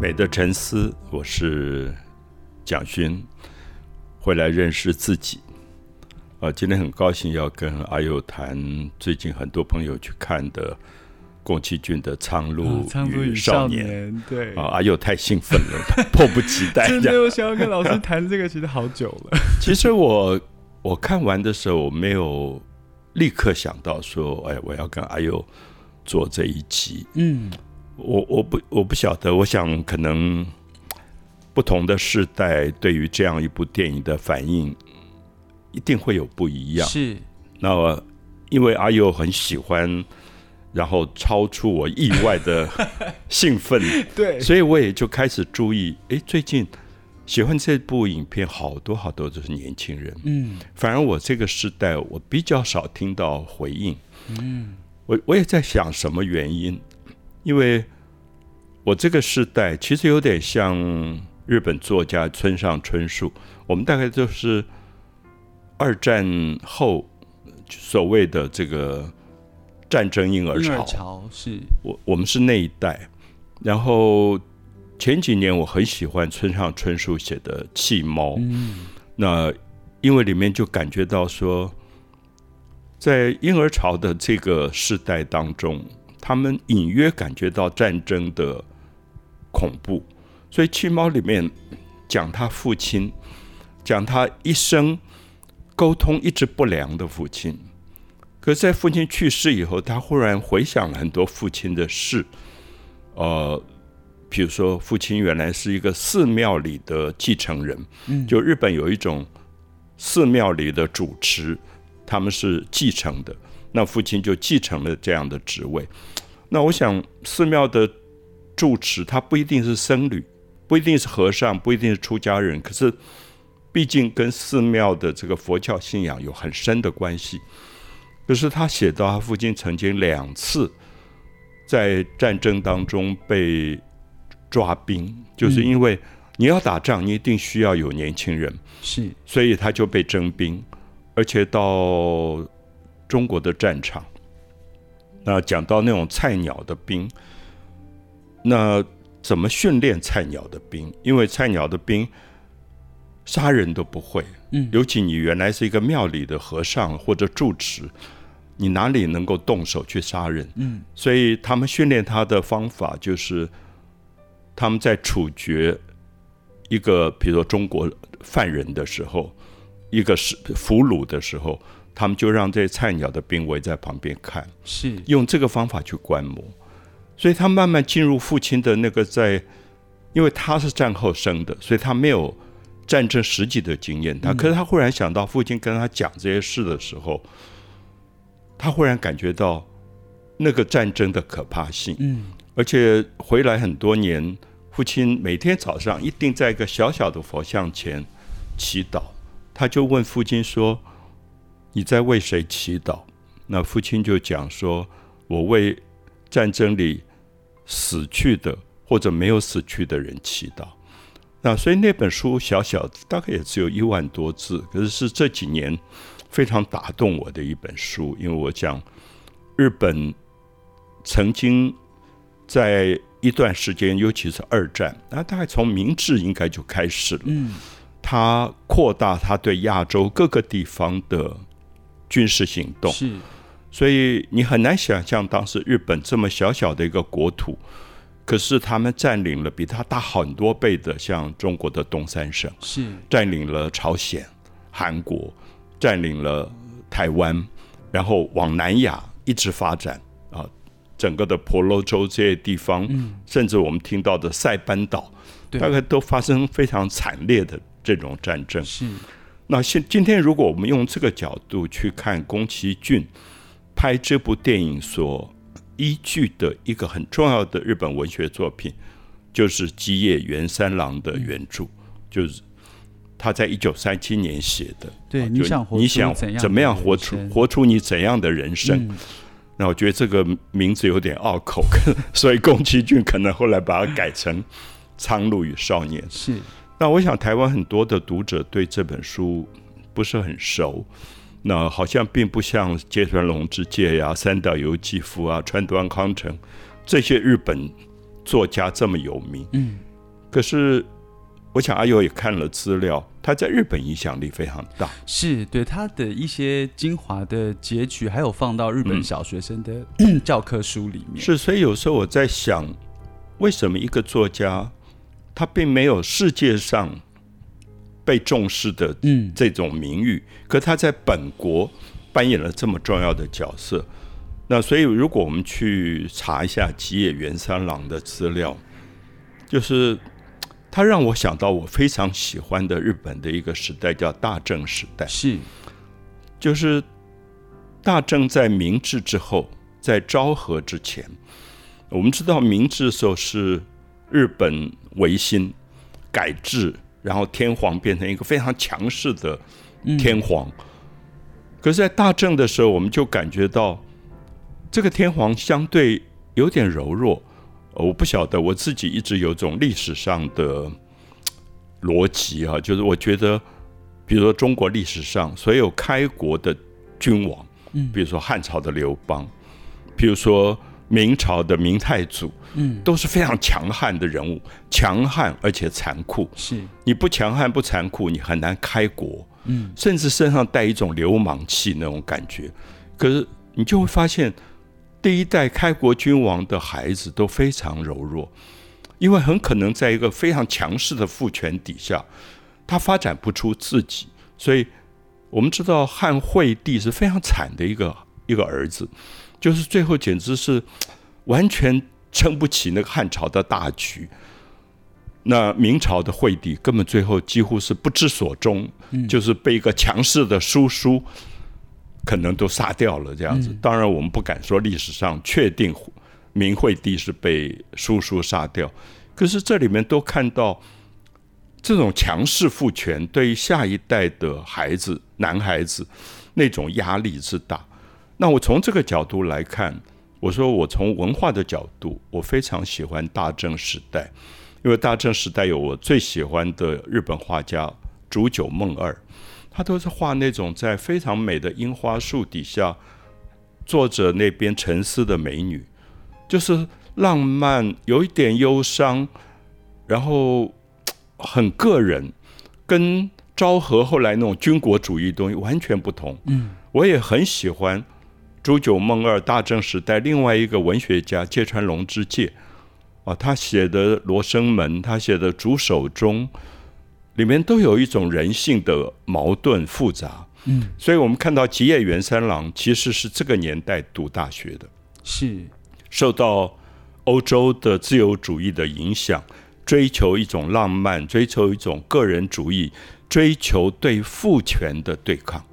美的沉思，我是蒋勋，回来认识自己。啊，今天很高兴要跟阿佑谈最近很多朋友去看的宫崎骏的《苍鹭与少年》。对啊，阿佑太兴奋了，迫不及待。真的，我想要跟老师谈这个，其实好久了。其实我我看完的时候，我没有立刻想到说，哎，我要跟阿佑做这一集。嗯。我我不我不晓得，我想可能不同的世代对于这样一部电影的反应一定会有不一样。是，那因为阿佑很喜欢，然后超出我意外的 兴奋，对，所以我也就开始注意。哎，最近喜欢这部影片好多好多都是年轻人，嗯，反而我这个时代我比较少听到回应，嗯，我我也在想什么原因。因为我这个世代其实有点像日本作家村上春树，我们大概就是二战后所谓的这个战争婴儿潮，是我我们是那一代。然后前几年我很喜欢村上春树写的《弃猫》，那因为里面就感觉到说，在婴儿潮的这个世代当中。他们隐约感觉到战争的恐怖，所以《七猫》里面讲他父亲，讲他一生沟通一直不良的父亲。可是，在父亲去世以后，他忽然回想了很多父亲的事。呃，比如说，父亲原来是一个寺庙里的继承人。嗯，就日本有一种寺庙里的主持，他们是继承的。那父亲就继承了这样的职位。那我想，寺庙的住持他不一定是僧侣，不一定是和尚，不一定是出家人，可是毕竟跟寺庙的这个佛教信仰有很深的关系。可是他写到，他父亲曾经两次在战争当中被抓兵，就是因为你要打仗，你一定需要有年轻人，是，所以他就被征兵，而且到。中国的战场，那讲到那种菜鸟的兵，那怎么训练菜鸟的兵？因为菜鸟的兵杀人都不会，嗯，尤其你原来是一个庙里的和尚或者住持，你哪里能够动手去杀人？嗯，所以他们训练他的方法就是他们在处决一个，比如说中国犯人的时候，一个是俘虏的时候。他们就让这些菜鸟的兵围在旁边看，是用这个方法去观摩，所以他慢慢进入父亲的那个在，因为他是战后生的，所以他没有战争实际的经验。他可是他忽然想到父亲跟他讲这些事的时候，他忽然感觉到那个战争的可怕性。嗯，而且回来很多年，父亲每天早上一定在一个小小的佛像前祈祷，他就问父亲说。你在为谁祈祷？那父亲就讲说：“我为战争里死去的或者没有死去的人祈祷。”那所以那本书小小大概也只有一万多字，可是是这几年非常打动我的一本书。因为我讲日本曾经在一段时间，尤其是二战，那大概从明治应该就开始了。嗯，他扩大他对亚洲各个地方的。军事行动。是，所以你很难想象当时日本这么小小的一个国土，可是他们占领了比他大很多倍的，像中国的东三省，是。占领了朝鲜、韩国，占领了台湾，然后往南亚一直发展啊，整个的婆罗洲这些地方，甚至我们听到的塞班岛，大概都发生非常惨烈的这种战争。是。那现今天，如果我们用这个角度去看宫崎骏拍这部电影所依据的一个很重要的日本文学作品，就是基野原三郎的原著，就是他在一九三七年写的。对，你想你想怎么样活出活出你怎样的人生？那我觉得这个名字有点拗口，所以宫崎骏可能后来把它改成《苍鹭与少年》。是。那我想，台湾很多的读者对这本书不是很熟，那好像并不像芥川龙之介呀、三岛由纪夫啊、川端康成这些日本作家这么有名。嗯，可是我想阿友也看了资料，他在日本影响力非常大。是对他的一些精华的截取，还有放到日本小学生的 教科书里面。是，所以有时候我在想，为什么一个作家他并没有世界上被重视的嗯这种名誉，可他在本国扮演了这么重要的角色。那所以，如果我们去查一下吉野源三郎的资料，就是他让我想到我非常喜欢的日本的一个时代，叫大正时代。是就是大正在明治之后，在昭和之前，我们知道明治的时候是日本维新改制，然后天皇变成一个非常强势的天皇。可是，在大正的时候，我们就感觉到这个天皇相对有点柔弱。呃我不晓得，我自己一直有种历史上的逻辑啊，就是我觉得，比如说中国历史上所有开国的君王，嗯比如说汉朝的刘邦，比如说明朝的明太祖，嗯都是非常强悍的人物，强悍而且残酷。是你不强悍不残酷，你很难开国。嗯甚至身上带一种流氓气那种感觉。可是你就会发现，第一代开国君王的孩子都非常柔弱，因为很可能在一个非常强势的父权底下，他发展不出自己。所以我们知道汉惠帝是非常惨的一个一个儿子，就是最后简直是完全撑不起那个汉朝的大局。那明朝的惠帝根本最后几乎是不知所终，就是被一个强势的叔叔可能都杀掉了这样子。当然，我们不敢说历史上确定明惠帝是被叔叔杀掉，可是这里面都看到这种强势父权对于下一代的孩子、男孩子那种压力之大。那我从这个角度来看，我说我从文化的角度，我非常喜欢大正时代。因为大正时代有我最喜欢的日本画家竹久梦二，他都是画那种在非常美的樱花树底下坐着那边沉思的美女，就是浪漫，有一点忧伤，然后很个人，跟昭和后来那种军国主义东西完全不同。嗯，我也很喜欢竹久梦二大正时代另外一个文学家芥川龙之介。啊，他写的《罗生门》，他写的《竹手中》，里面都有一种人性的矛盾复杂。嗯，所以我们看到吉野源三郎其实是这个年代读大学的，是受到欧洲的自由主义的影响，追求一种浪漫，追求一种个人主义，追求对父权的对抗。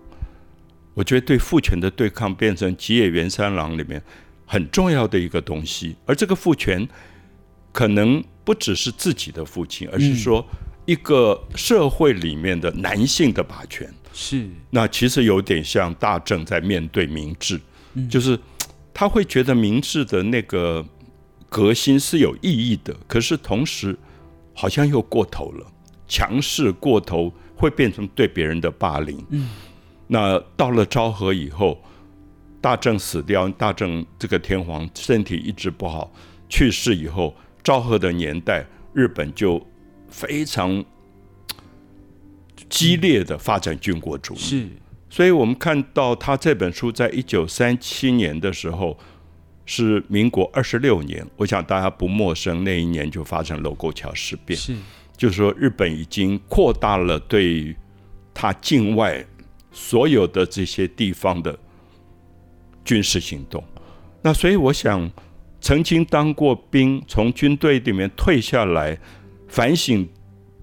我觉得对父权的对抗变成吉野源三郎里面很重要的一个东西，而这个父权。可能不只是自己的父亲，而是说一个社会里面的男性的霸权。是那其实有点像大正在面对明治，就是他会觉得明治的那个革新是有意义的，可是同时好像又过头了，强势过头会变成对别人的霸凌。嗯，那到了昭和以后，大正死掉，大正这个天皇身体一直不好，去世以后。昭和的年代，日本就非常激烈的发展军国主义。是，所以我们看到他这本书在一九三七年的时候，是民国二十六年。我想大家不陌生，那一年就发生卢沟桥事变，是就是说日本已经扩大了对他境外所有的这些地方的军事行动。那所以我想。曾经当过兵，从军队里面退下来，反省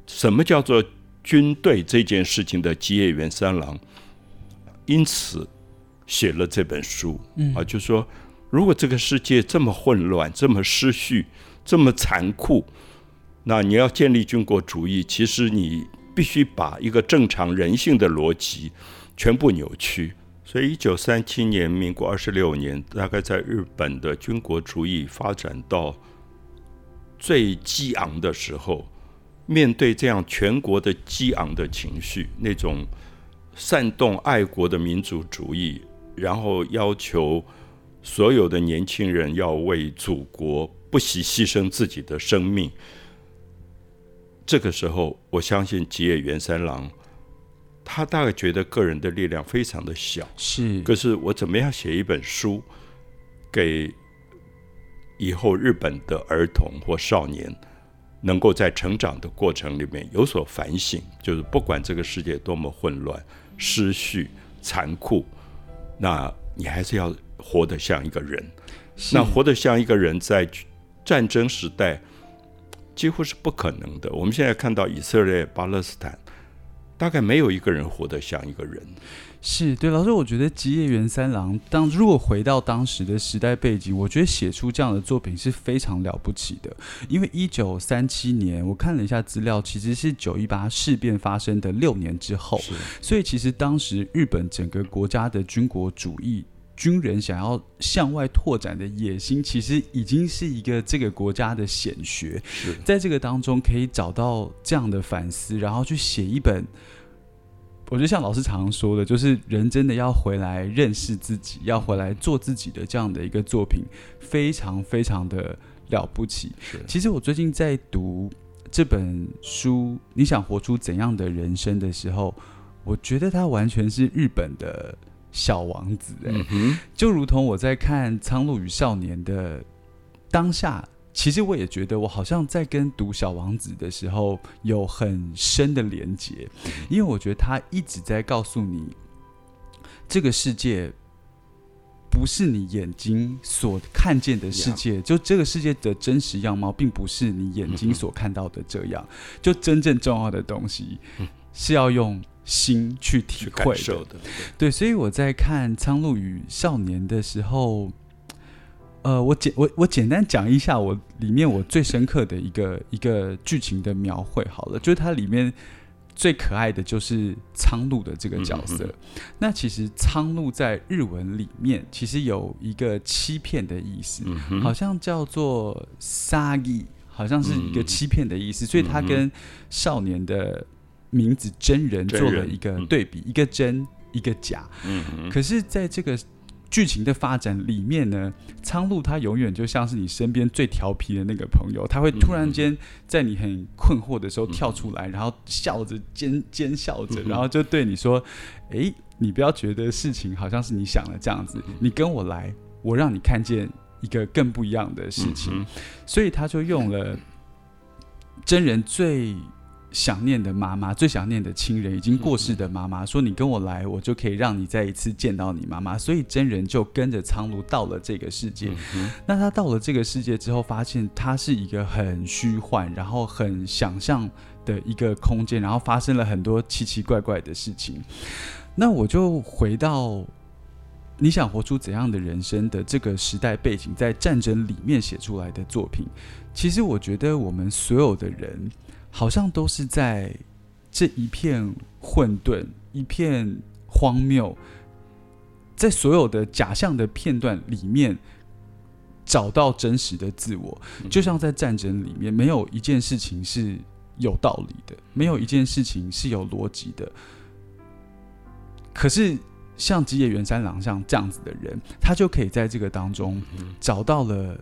什么叫做军队这件事情的吉野源三郎，因此写了这本书。啊，就说如果这个世界这么混乱、这么失序、这么残酷，那你要建立军国主义，其实你必须把一个正常人性的逻辑全部扭曲。所以，一九三七年，民国二十六年，大概在日本的军国主义发展到最激昂的时候，面对这样全国的激昂的情绪，那种煽动爱国的民族主义，然后要求所有的年轻人要为祖国不惜牺牲自己的生命，这个时候，我相信吉野元三郎，他大概觉得个人的力量非常的小，是，可是我怎么样写一本书给以后日本的儿童或少年，能够在成长的过程里面有所反省，就是不管这个世界多么混乱、失序、残酷，那你还是要活得像一个人。那活得像一个人，在战争时代几乎是不可能的。我们现在看到以色列、巴勒斯坦，大概没有一个人活得像一个人。是对老师，我觉得吉野源三郎当如果回到当时的时代背景，我觉得写出这样的作品是非常了不起的。因为一九三七年，我看了一下资料，其实是九一八事变发生的六年之后，所以其实当时日本整个国家的军国主义。军人想要向外拓展的野心，其实已经是一个这个国家的显学。在这个当中，可以找到这样的反思，然后去写一本。我觉得像老师常常说的，就是人真的要回来认识自己，要回来做自己的这样的一个作品，非常非常的了不起。其实我最近在读这本书《你想活出怎样的人生》的时候，我觉得它完全是日本的。小王子，哎，就如同我在看《苍鹭与少年》的当下，其实我也觉得我好像在跟读《小王子》的时候有很深的连结，因为我觉得他一直在告诉你，这个世界不是你眼睛所看见的世界，就这个世界的真实样貌，并不是你眼睛所看到的这样，就真正重要的东西是要用。心去体会的，对，所以我在看《苍鹭与少年》的时候，呃，我简我我简单讲一下我里面我最深刻的一个一个剧情的描绘好了，就是它里面最可爱的就是苍鹭的这个角色。那其实苍鹭在日文里面其实有一个欺骗的意思，好像叫做杀意，好像是一个欺骗的意思，所以它跟少年的。名字真人做了一个对比，一个真，一个假。嗯可是，在这个剧情的发展里面呢，苍鹭他永远就像是你身边最调皮的那个朋友，他会突然间在你很困惑的时候跳出来，然后笑着尖尖笑着，然后就对你说：“哎，你不要觉得事情好像是你想的这样子，你跟我来，我让你看见一个更不一样的事情。”所以他就用了真人最。想念的妈妈，最想念的亲人，已经过世的妈妈，说：“你跟我来，我就可以让你再一次见到你妈妈。”所以真人就跟着苍鹭到了这个世界。那他到了这个世界之后，发现他是一个很虚幻，然后很想象的一个空间，然后发生了很多奇奇怪怪的事情。那我就回到你想活出怎样的人生的这个时代背景，在战争里面写出来的作品。其实我觉得我们所有的人。好像都是在这一片混沌、一片荒谬，在所有的假象的片段里面找到真实的自我。就像在战争里面，没有一件事情是有道理的，没有一件事情是有逻辑的。可是像吉野原三郎像这样子的人，他就可以在这个当中找到了。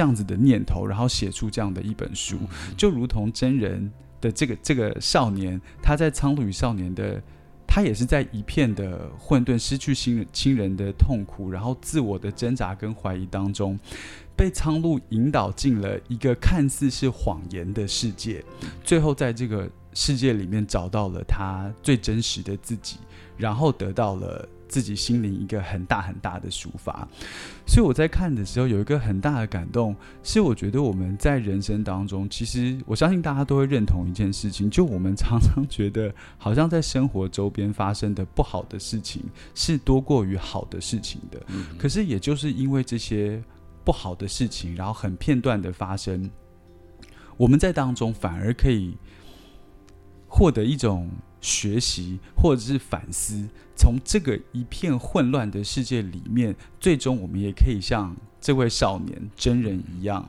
这样子的念头，然后写出这样的一本书，就如同真人的这个这个少年，他在《苍鹭与少年》的，他也是在一片的混沌、失去亲人亲人的痛苦，然后自我的挣扎跟怀疑当中，被苍鹭引导进了一个看似是谎言的世界，最后在这个世界里面找到了他最真实的自己，然后得到了。自己心灵一个很大很大的抒发，所以我在看的时候有一个很大的感动，是我觉得我们在人生当中，其实我相信大家都会认同一件事情，就我们常常觉得好像在生活周边发生的不好的事情是多过于好的事情的，可是也就是因为这些不好的事情，然后很片段的发生，我们在当中反而可以获得一种。学习或者是反思，从这个一片混乱的世界里面，最终我们也可以像这位少年真人一样，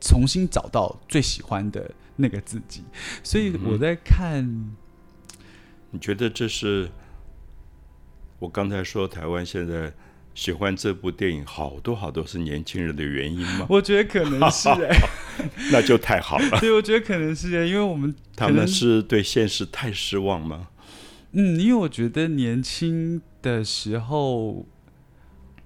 重新找到最喜欢的那个自己。所以我在看，你觉得这是我刚才说台湾现在喜欢这部电影，好多好多是年轻人的原因吗？我觉得可能是 哎，那就太好了。对，我觉得可能是哎，因为我们他们是对现实太失望吗？嗯，因为我觉得年轻的时候，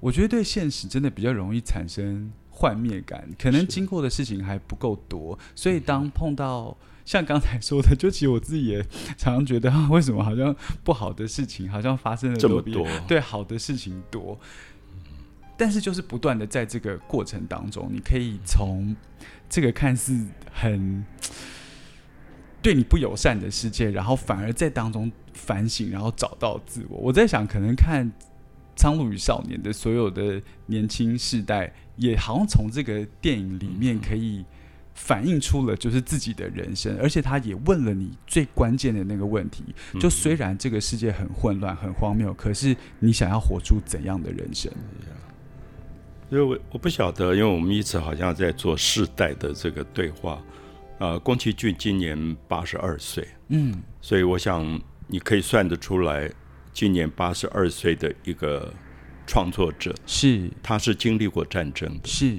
我觉得对现实真的比较容易产生幻灭感，可能经过的事情还不够多，所以当碰到。像刚才说的，就其实我自己也常常觉得，为什么好像不好的事情好像发生了这么多，对好的事情多，但是就是不断的在这个过程当中，你可以从这个看似很对你不友善的世界，然后反而在当中反省，然后找到自我。我在想，可能看《苍鹭与少年》的所有的年轻世代，也好像从这个电影里面可以。反映出了就是自己的人生，而且他也问了你最关键的那个问题：，就虽然这个世界很混乱、很荒谬，可是你想要活出怎样的人生？因为我我不晓得，因为我们一直好像在做世代的这个对话。呃，宫崎骏今年八十二岁，嗯，所以我想你可以算得出来，今年八十二岁的一个创作者，是他是经历过战争的，是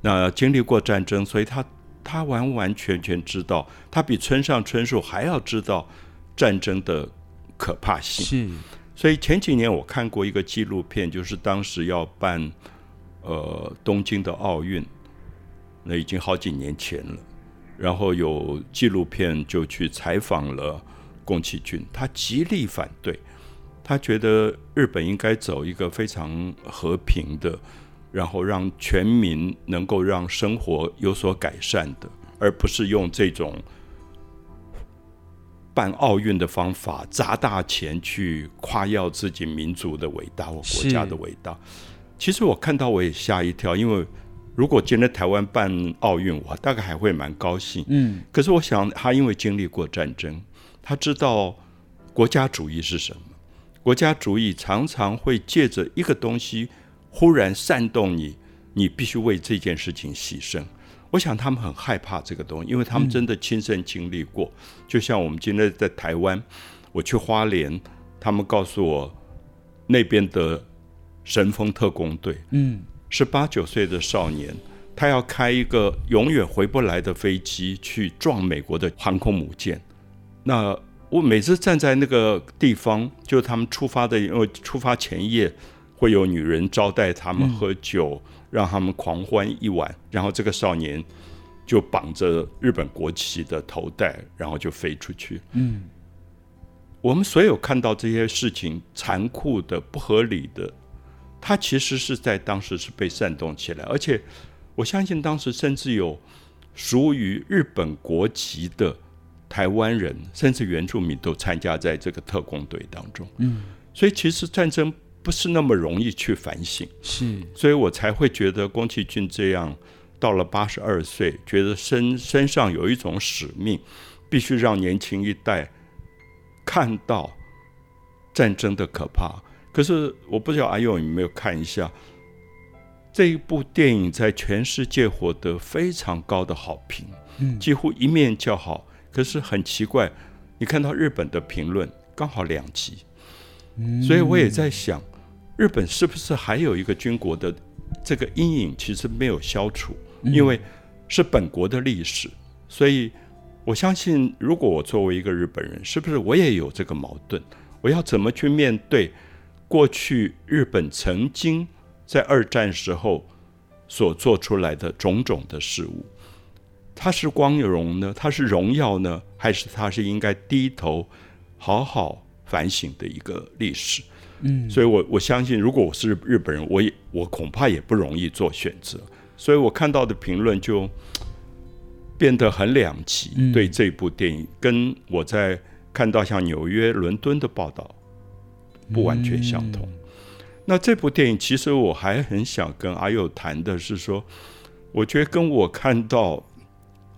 那经历过战争，所以他。他完完全全知道，他比村上春树还要知道战争的可怕性。是，所以前几年我看过一个纪录片，就是当时要办呃东京的奥运，那已经好几年前了。然后有纪录片就去采访了宫崎骏，他极力反对，他觉得日本应该走一个非常和平的。然后让全民能够让生活有所改善的，而不是用这种办奥运的方法砸大钱去夸耀自己民族的伟大或国家的伟大。其实我看到我也吓一跳，因为如果今天台湾办奥运，我大概还会蛮高兴。嗯，可是我想他因为经历过战争，他知道国家主义是什么。国家主义常常会借着一个东西。忽然煽动你，你必须为这件事情牺牲。我想他们很害怕这个东西，因为他们真的亲身经历过。就像我们今天在台湾，我去花莲，他们告诉我那边的神风特工队，嗯，是八九岁的少年，他要开一个永远回不来的飞机去撞美国的航空母舰。那我每次站在那个地方，就他们出发的，因为出发前夜。会有女人招待他们喝酒，让他们狂欢一晚，然后这个少年就绑着日本国旗的头带，然后就飞出去。嗯，我们所有看到这些事情残酷的、不合理的，它其实是在当时是被煽动起来，而且我相信当时甚至有属于日本国籍的台湾人，甚至原住民都参加在这个特工队当中。嗯，所以其实战争。不是那么容易去反省，是，所以我才会觉得宫崎骏这样到了八十二岁，觉得身身上有一种使命，必须让年轻一代看到战争的可怕。可是我不知道阿勇有没有看一下这一部电影，在全世界获得非常高的好评，嗯，几乎一面叫好。可是很奇怪，你看到日本的评论刚好两极，所以我也在想。日本是不是还有一个军国的这个阴影？其实没有消除，因为是本国的历史。所以我相信，如果我作为一个日本人，是不是我也有这个矛盾？我要怎么去面对过去日本曾经在二战时候所做出来的种种的事物？它是光荣呢？它是荣耀呢？还是它是应该低头好好反省的一个历史？嗯，所以，我我相信，如果我是日本人，我也我恐怕也不容易做选择。所以我看到的评论就变得很两极，对这部电影，跟我在看到像纽约、伦敦的报道不完全相同。那这部电影，其实我还很想跟阿佑谈的是说，我觉得跟我看到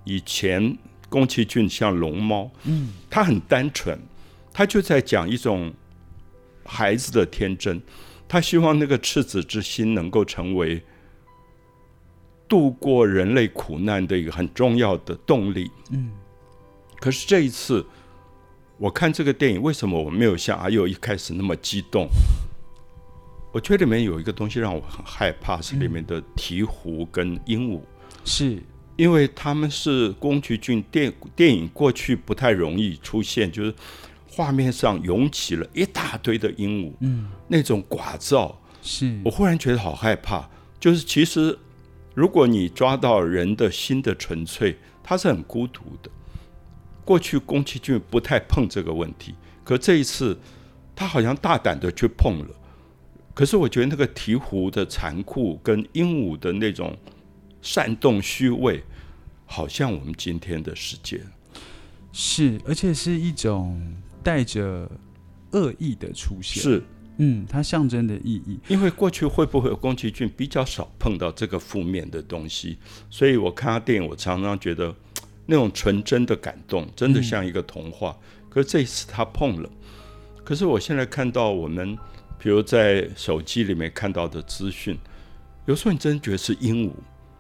以前宫崎骏像龙猫，嗯，他很单纯，他就在讲一种。孩子的天真，他希望那个赤子之心能够成为度过人类苦难的一个很重要的动力。嗯，可是这一次我看这个电影，为什么我没有像阿佑一开始那么激动？我我觉得里面有一个东西让我很害怕，是里面的鹈鹕跟鹦鹉，是因为他们是宫崎骏电电影过去不太容易出现，就是画面上涌起了一大堆的鹦鹉，嗯，那种寡噪，是我忽然觉得好害怕。就是其实如果你抓到人的心的纯粹，它是很孤独的。过去宫崎骏不太碰这个问题，可这一次他好像大胆的去碰了。可是我觉得那个鹈鹕的残酷跟鹦鹉的那种煽动虚伪，好像我们今天的世界是，而且是一种带着恶意的出现。是，嗯，它象征的意义。因为过去会不会有宫崎骏比较少碰到这个负面的东西，所以我看他电影，我常常觉得那种纯真的感动，真的像一个童话。可是这一次他碰了，可是我现在看到我们。比如在手机里面看到的资讯，有时候你真觉得是鹦鹉，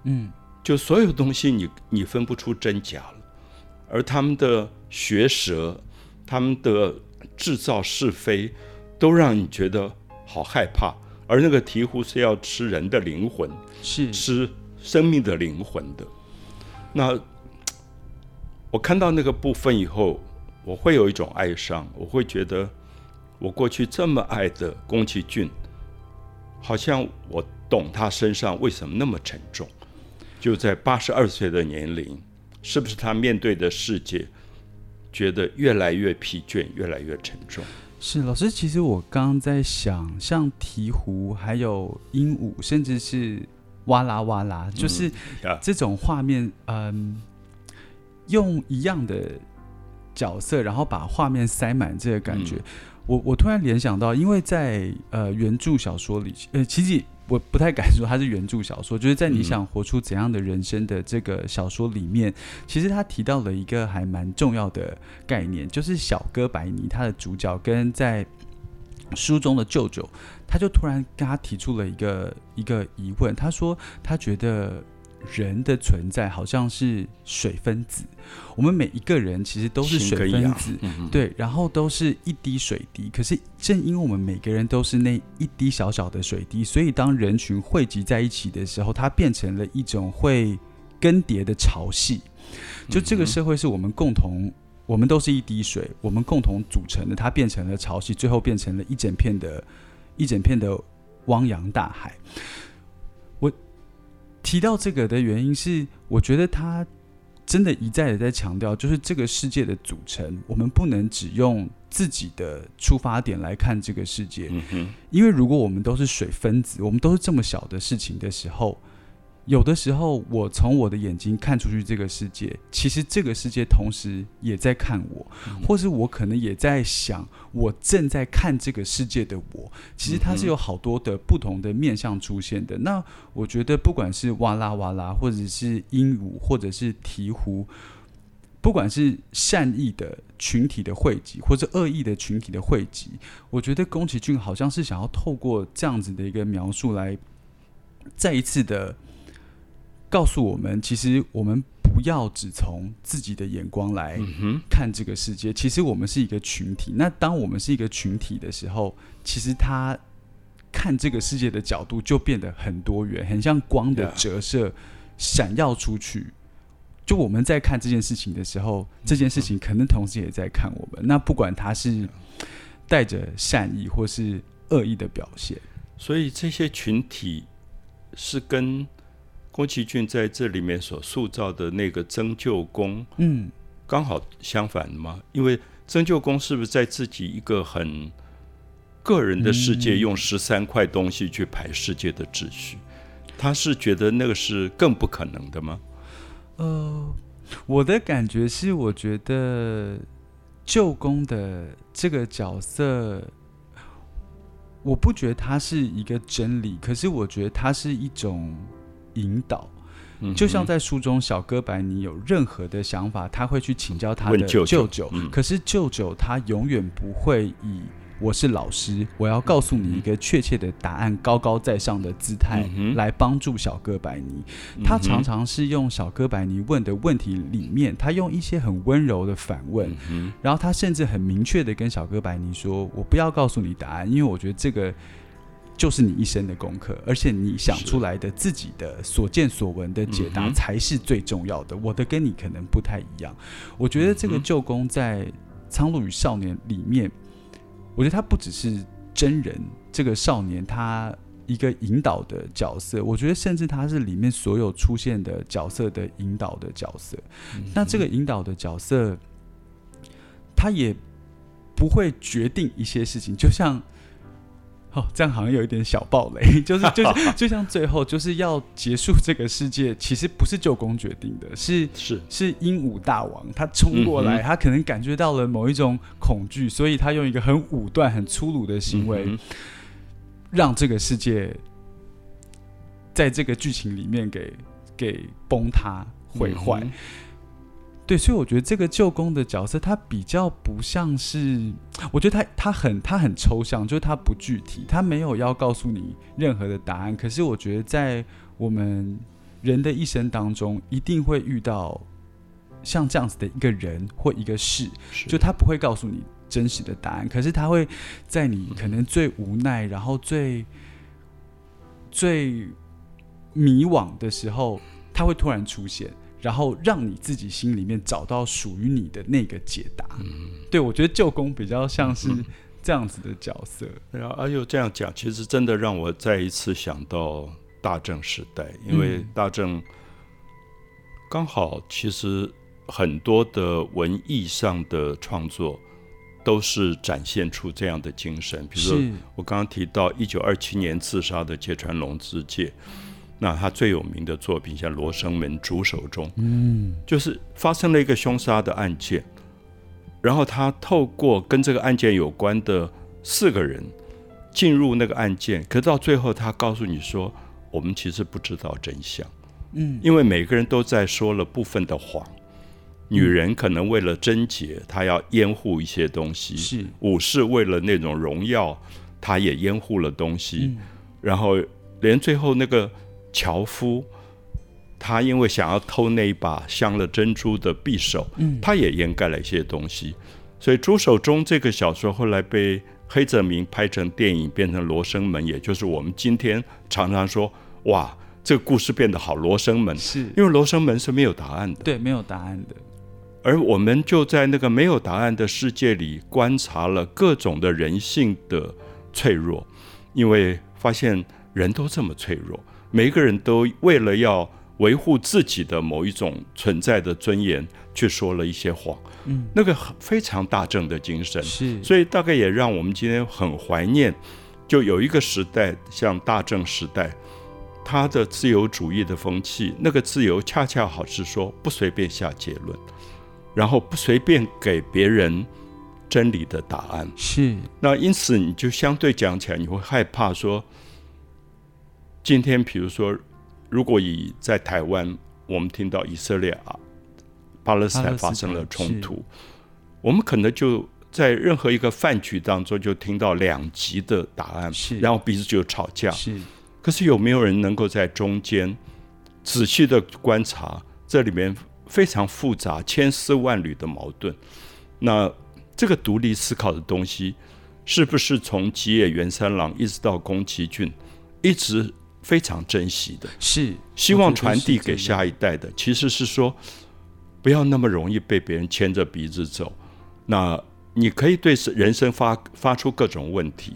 嗯，就所有东西你你分不出真假了，而他们的学舌，他们的制造是非，都让你觉得好害怕。而那个鹈鹕是要吃人的灵魂，是吃生命的灵魂的。那 我看到那个部分以后，我会有一种哀伤，我会觉得。我过去这么爱的宫崎骏，好像我懂他身上为什么那么沉重。就在八十二岁的年龄，是不是他面对的世界觉得越来越疲倦，越来越沉重？是老师，其实我刚刚在想，像鹈鹕、还有鹦鹉，甚至是哇啦哇啦，就是这种画面，嗯，用一样的角色，然后把画面塞满，这个感觉。我我突然联想到，因为在呃原著小说里，呃，其实我不太敢说它是原著小说，就是在你想活出怎样的人生的这个小说里面，其实他提到了一个还蛮重要的概念，就是小哥白尼他的主角跟在书中的舅舅，他就突然跟他提出了一个一个疑问，他说他觉得。人的存在好像是水分子，我们每一个人其实都是水分子，对，然后都是一滴水滴。可是正因为我们每个人都是那一滴小小的水滴，所以当人群汇集在一起的时候，它变成了一种会更迭的潮汐。就这个社会是我们共同，我们都是一滴水，我们共同组成的，它变成了潮汐，最后变成了一整片的，一整片的汪洋大海。提到这个的原因是，我觉得他真的一再的在强调，就是这个世界的组成，我们不能只用自己的出发点来看这个世界，因为如果我们都是水分子，我们都是这么小的事情的时候。有的时候，我从我的眼睛看出去这个世界，其实这个世界同时也在看我，或是我可能也在想，我正在看这个世界的我，其实它是有好多的不同的面相出现的。那我觉得，不管是哇啦哇啦，或者是鹦鹉，或者是鹈鹕，不管是善意的群体的汇集，或者恶意的群体的汇集，我觉得宫崎骏好像是想要透过这样子的一个描述来再一次的。告诉我们，其实我们不要只从自己的眼光来看这个世界。其实我们是一个群体。那当我们是一个群体的时候，其实他看这个世界的角度就变得很多元，很像光的折射，闪耀出去。就我们在看这件事情的时候，这件事情可能同时也在看我们。那不管他是带着善意或是恶意的表现，所以这些群体是跟。宫崎骏在这里面所塑造的那个曾舅公，嗯，刚好相反的吗？因为曾舅公是不是在自己一个很个人的世界，用十三块东西去排世界的秩序？他是觉得那个是更不可能的吗？呃，我的感觉是，我觉得舅公的这个角色，我不觉得他是一个真理，可是我觉得他是一种。引导，就像在书中，小哥白尼有任何的想法，他会去请教他的舅舅。可是舅舅他永远不会以我是老师，我要告诉你一个确切的答案，高高在上的姿态来帮助小哥白尼。他常常是用小哥白尼问的问题里面，他用一些很温柔的反问，然后他甚至很明确的跟小哥白尼说：“我不要告诉你答案，因为我觉得这个。”就是你一生的功课，而且你想出来的自己的所见所闻的解答才是最重要的。我的跟你可能不太一样。我觉得这个舅公在《苍鹭与少年》里面，我觉得他不只是真人，这个少年他一个引导的角色，我觉得甚至他是里面所有出现的角色的引导的角色。那这个引导的角色，他也不会决定一些事情，就像。哦，这样好像有一点小暴雷，就是就是 就像最后就是要结束这个世界，其实不是九宫决定的，是是。是鹦鹉大王他冲过来，他可能感觉到了某一种恐惧，所以他用一个很武断、很粗鲁的行为，让这个世界在这个剧情里面给给崩塌、毁坏。对，所以我觉得这个舅公的角色，他比较不像是，我觉得他他很他很抽象，就是他不具体，他没有要告诉你任何的答案。可是我觉得在我们人的一生当中，一定会遇到像这样子的一个人或一个事，就他不会告诉你真实的答案，可是他会在你可能最无奈，然后最最迷惘的时候，他会突然出现。然后让你自己心里面找到属于你的那个解答。嗯，对我觉得舅公比较像是这样子的角色。对啊，阿佑这样讲，其实真的让我再一次想到大正时代，因为大正刚好其实很多的文艺上的创作都是展现出这样的精神。比如说我刚刚提到一九二七年自杀的芥川龙之介。那他最有名的作品像《罗生门》《主手中》，嗯，就是发生了一个凶杀的案件，然后他透过跟这个案件有关的四个人进入那个案件，可到最后他告诉你说，我们其实不知道真相，嗯，因为每个人都在说了部分的谎。女人可能为了贞洁，她要掩护一些东西；是武士为了那种荣耀，他也掩护了东西，然后连最后那个。樵夫，他因为想要偷那一把镶了珍珠的匕首，嗯，他也掩盖了一些东西。所以《朱手中》这个小说后来被黑泽明拍成电影，变成《罗生门》，也就是我们今天常常说，哇，这个故事变得好罗生门，是因为《罗生门》是没有答案的，对，没有答案的。而我们就在那个没有答案的世界里，观察了各种的人性的脆弱，因为发现人都这么脆弱。每一个人都为了要维护自己的某一种存在的尊严，去说了一些谎。嗯，那个非常大正的精神，是，所以大概也让我们今天很怀念。就有一个时代，像大正时代，他的自由主义的风气，那个自由恰恰好是说不随便下结论，然后不随便给别人真理的答案。是，那因此你就相对讲起来，你会害怕说。今天，比如说，如果以在台湾，我们听到以色列啊、巴勒斯坦发生了冲突，我们可能就在任何一个饭局当中就听到两极的答案，然后彼此就吵架。是，可是有没有人能够在中间仔细的观察这里面非常复杂、千丝万缕的矛盾？那这个独立思考的东西，是不是从吉野源三郎一直到宫崎骏，一直？非常珍惜的，是希望传递给下一代的，其实是说不要那么容易被别人牵着鼻子走。那你可以对人生发发出各种问题，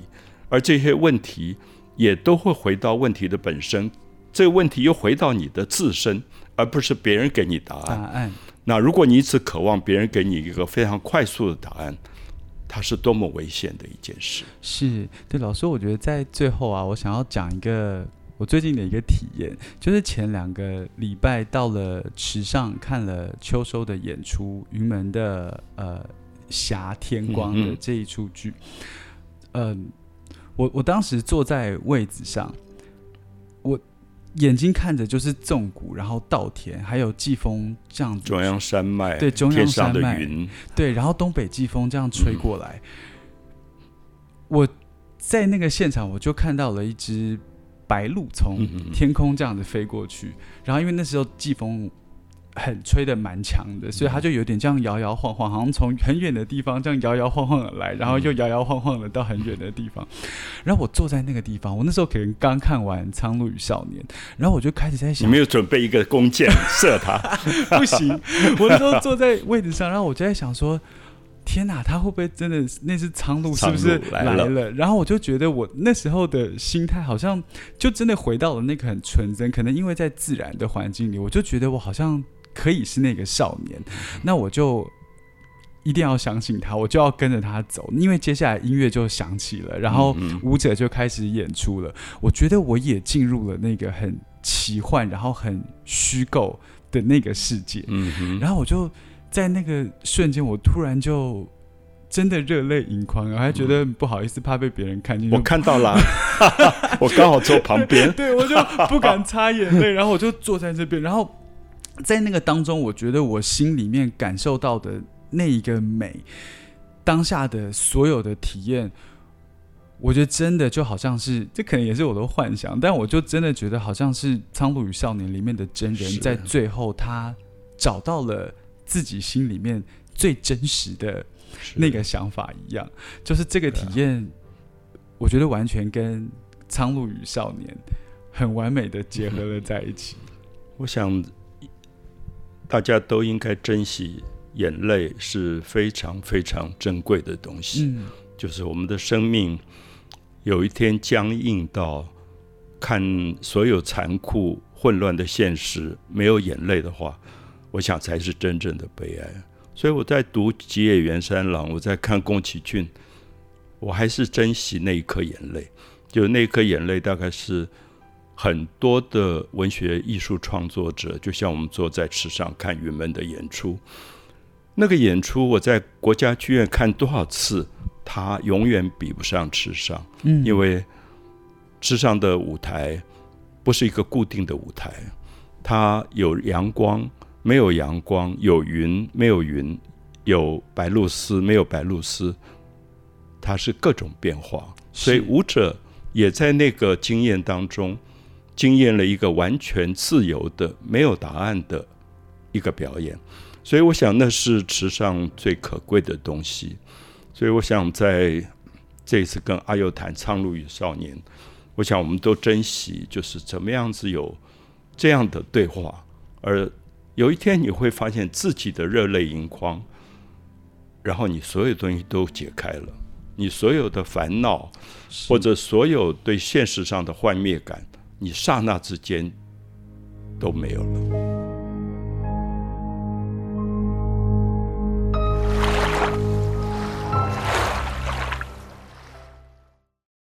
而这些问题也都会回到问题的本身。这个问题又回到你的自身，而不是别人给你答案。答案。那如果你一直渴望别人给你一个非常快速的答案，它是多么危险的一件事。是对老师，我觉得在最后啊，我想要讲一个。我最近的一个体验，就是前两个礼拜到了池上看了秋收的演出，云门的呃霞天光的这一出剧。嗯，我我当时坐在位子上，我眼睛看着就是纵谷，然后稻田，还有季风这样中央山脉，对中央山脉，对，然后东北季风这样吹过来，我在那个现场我就看到了一只。白鹭从天空这样子飞过去，然后因为那时候季风很吹的蛮强的，所以它就有点这样摇摇晃晃，好像从很远的地方这样摇摇晃晃的来，然后又摇摇晃晃的到很远的地方。然后我坐在那个地方，我那时候可能刚看完《苍鹭与少年》，然后我就开始在想，你没有准备一个弓箭射它？不行，我那时候坐在位置上，然后我就在想说。天哪，他会不会真的那只苍鹭是不是来了？然后我就觉得我那时候的心态好像就真的回到了那个很纯真，可能因为在自然的环境里，我就觉得我好像可以是那个少年。那我就一定要相信他，我就要跟着他走，因为接下来音乐就响起了，然后舞者就开始演出了。我觉得我也进入了那个很奇幻，然后很虚构的那个世界。嗯然后我就。在那个瞬间，我突然就真的热泪盈眶，我还觉得不好意思，怕被别人看见。我看到了，我刚好坐旁边，对我就不敢擦眼泪，然后我就坐在这边。然后在那个当中，我觉得我心里面感受到的那一个美，当下的所有的体验，我觉得真的就好像是，这可能也是我的幻想，但我就真的觉得好像是《苍鹭与少年》里面的真人，在最后他找到了。自己心里面最真实的那个想法一样，就是这个体验，我觉得完全跟《苍鹭与少年》很完美的结合了在一起。我想大家都应该珍惜眼泪是非常非常珍贵的东西。嗯，就是我们的生命有一天僵硬到看所有残酷混乱的现实，没有眼泪的话。我想才是真正的悲哀，所以我在读吉野源三郎，我在看宫崎骏，我还是珍惜那一颗眼泪。就那一颗眼泪，大概是很多的文学艺术创作者，就像我们坐在池上看云门的演出，那个演出我在国家剧院看多少次，它永远比不上池上。嗯，因为池上的舞台不是一个固定的舞台，它有阳光。没有阳光，有云；没有云，有白露丝；没有白露丝，它是各种变化。所以舞者也在那个经验当中，经验了一个完全自由的、没有答案的一个表演。所以我想，那是池上最可贵的东西。所以我想，在这一次跟阿佑谈《苍鹭与少年》，我想我们都珍惜，就是怎么样子有这样的对话，而。有一天你会发现自己的热泪盈眶，然后你所有东西都解开了，你所有的烦恼或者所有对现实上的幻灭感，你刹那之间都没有了。